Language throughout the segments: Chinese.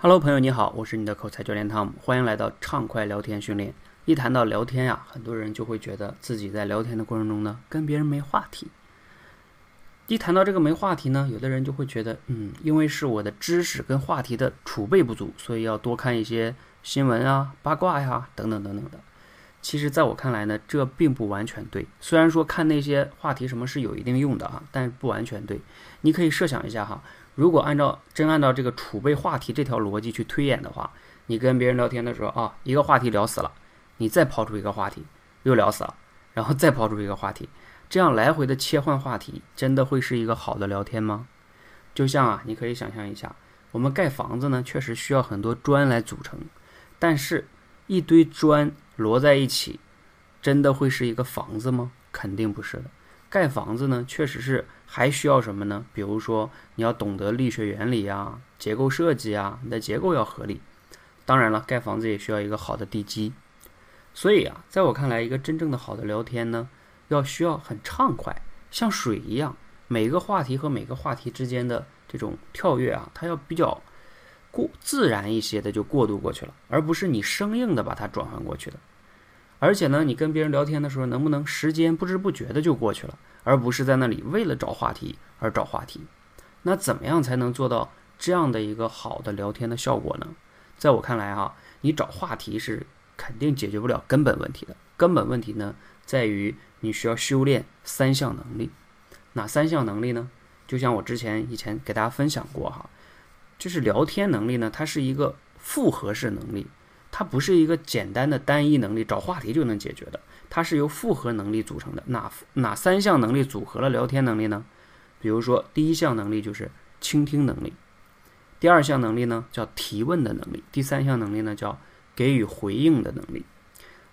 Hello，朋友你好，我是你的口才教练汤姆，欢迎来到畅快聊天训练。一谈到聊天呀，很多人就会觉得自己在聊天的过程中呢，跟别人没话题。一谈到这个没话题呢，有的人就会觉得，嗯，因为是我的知识跟话题的储备不足，所以要多看一些新闻啊、八卦呀等等等等的。其实，在我看来呢，这并不完全对。虽然说看那些话题什么是有一定用的啊，但不完全对。你可以设想一下哈。如果按照真按照这个储备话题这条逻辑去推演的话，你跟别人聊天的时候啊，一个话题聊死了，你再抛出一个话题，又聊死了，然后再抛出一个话题，这样来回的切换话题，真的会是一个好的聊天吗？就像啊，你可以想象一下，我们盖房子呢，确实需要很多砖来组成，但是一堆砖摞在一起，真的会是一个房子吗？肯定不是的。盖房子呢，确实是还需要什么呢？比如说，你要懂得力学原理啊，结构设计啊，你的结构要合理。当然了，盖房子也需要一个好的地基。所以啊，在我看来，一个真正的好的聊天呢，要需要很畅快，像水一样，每个话题和每个话题之间的这种跳跃啊，它要比较过自然一些的就过渡过去了，而不是你生硬的把它转换过去的。而且呢，你跟别人聊天的时候，能不能时间不知不觉的就过去了，而不是在那里为了找话题而找话题？那怎么样才能做到这样的一个好的聊天的效果呢？在我看来啊，你找话题是肯定解决不了根本问题的。根本问题呢，在于你需要修炼三项能力。哪三项能力呢？就像我之前以前给大家分享过哈，就是聊天能力呢，它是一个复合式能力。它不是一个简单的单一能力，找话题就能解决的。它是由复合能力组成的。哪哪三项能力组合了聊天能力呢？比如说，第一项能力就是倾听能力，第二项能力呢叫提问的能力，第三项能力呢叫给予回应的能力。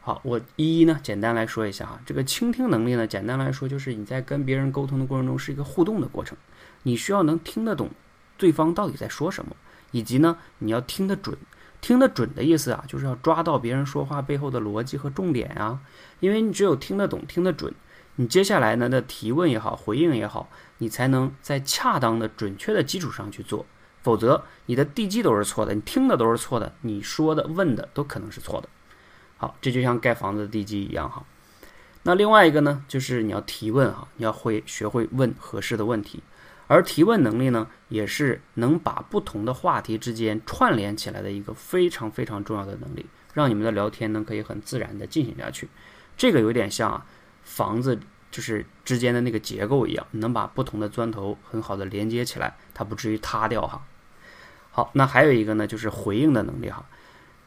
好，我一一呢简单来说一下哈。这个倾听能力呢，简单来说就是你在跟别人沟通的过程中是一个互动的过程，你需要能听得懂对方到底在说什么，以及呢你要听得准。听得准的意思啊，就是要抓到别人说话背后的逻辑和重点啊。因为你只有听得懂、听得准，你接下来呢的提问也好、回应也好，你才能在恰当的、准确的基础上去做。否则，你的地基都是错的，你听的都是错的，你说的、问的都可能是错的。好，这就像盖房子的地基一样哈。那另外一个呢，就是你要提问哈，你要会学会问合适的问题。而提问能力呢，也是能把不同的话题之间串联起来的一个非常非常重要的能力，让你们的聊天呢可以很自然的进行下去。这个有点像啊房子就是之间的那个结构一样，能把不同的砖头很好的连接起来，它不至于塌掉哈。好，那还有一个呢，就是回应的能力哈，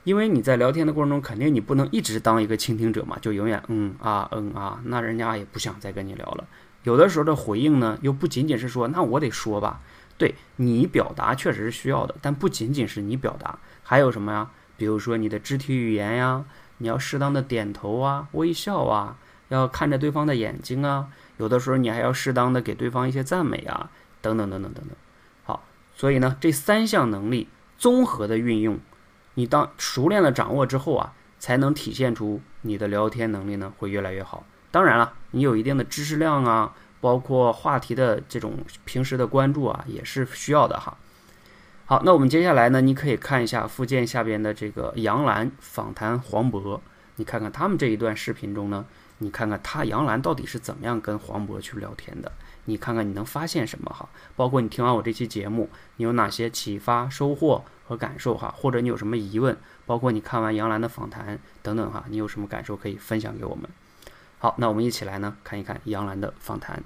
因为你在聊天的过程中，肯定你不能一直当一个倾听者嘛，就永远嗯啊嗯啊，那人家也不想再跟你聊了。有的时候的回应呢，又不仅仅是说，那我得说吧，对你表达确实是需要的，但不仅仅是你表达，还有什么呀？比如说你的肢体语言呀，你要适当的点头啊、微笑啊，要看着对方的眼睛啊，有的时候你还要适当的给对方一些赞美啊，等等等等等等。好，所以呢，这三项能力综合的运用，你当熟练的掌握之后啊，才能体现出你的聊天能力呢会越来越好。当然了，你有一定的知识量啊，包括话题的这种平时的关注啊，也是需要的哈。好，那我们接下来呢，你可以看一下附件下边的这个杨澜访谈黄渤，你看看他们这一段视频中呢，你看看他杨澜到底是怎么样跟黄渤去聊天的，你看看你能发现什么哈？包括你听完我这期节目，你有哪些启发、收获和感受哈？或者你有什么疑问，包括你看完杨澜的访谈等等哈，你有什么感受可以分享给我们？好，那我们一起来呢看一看杨澜的访谈。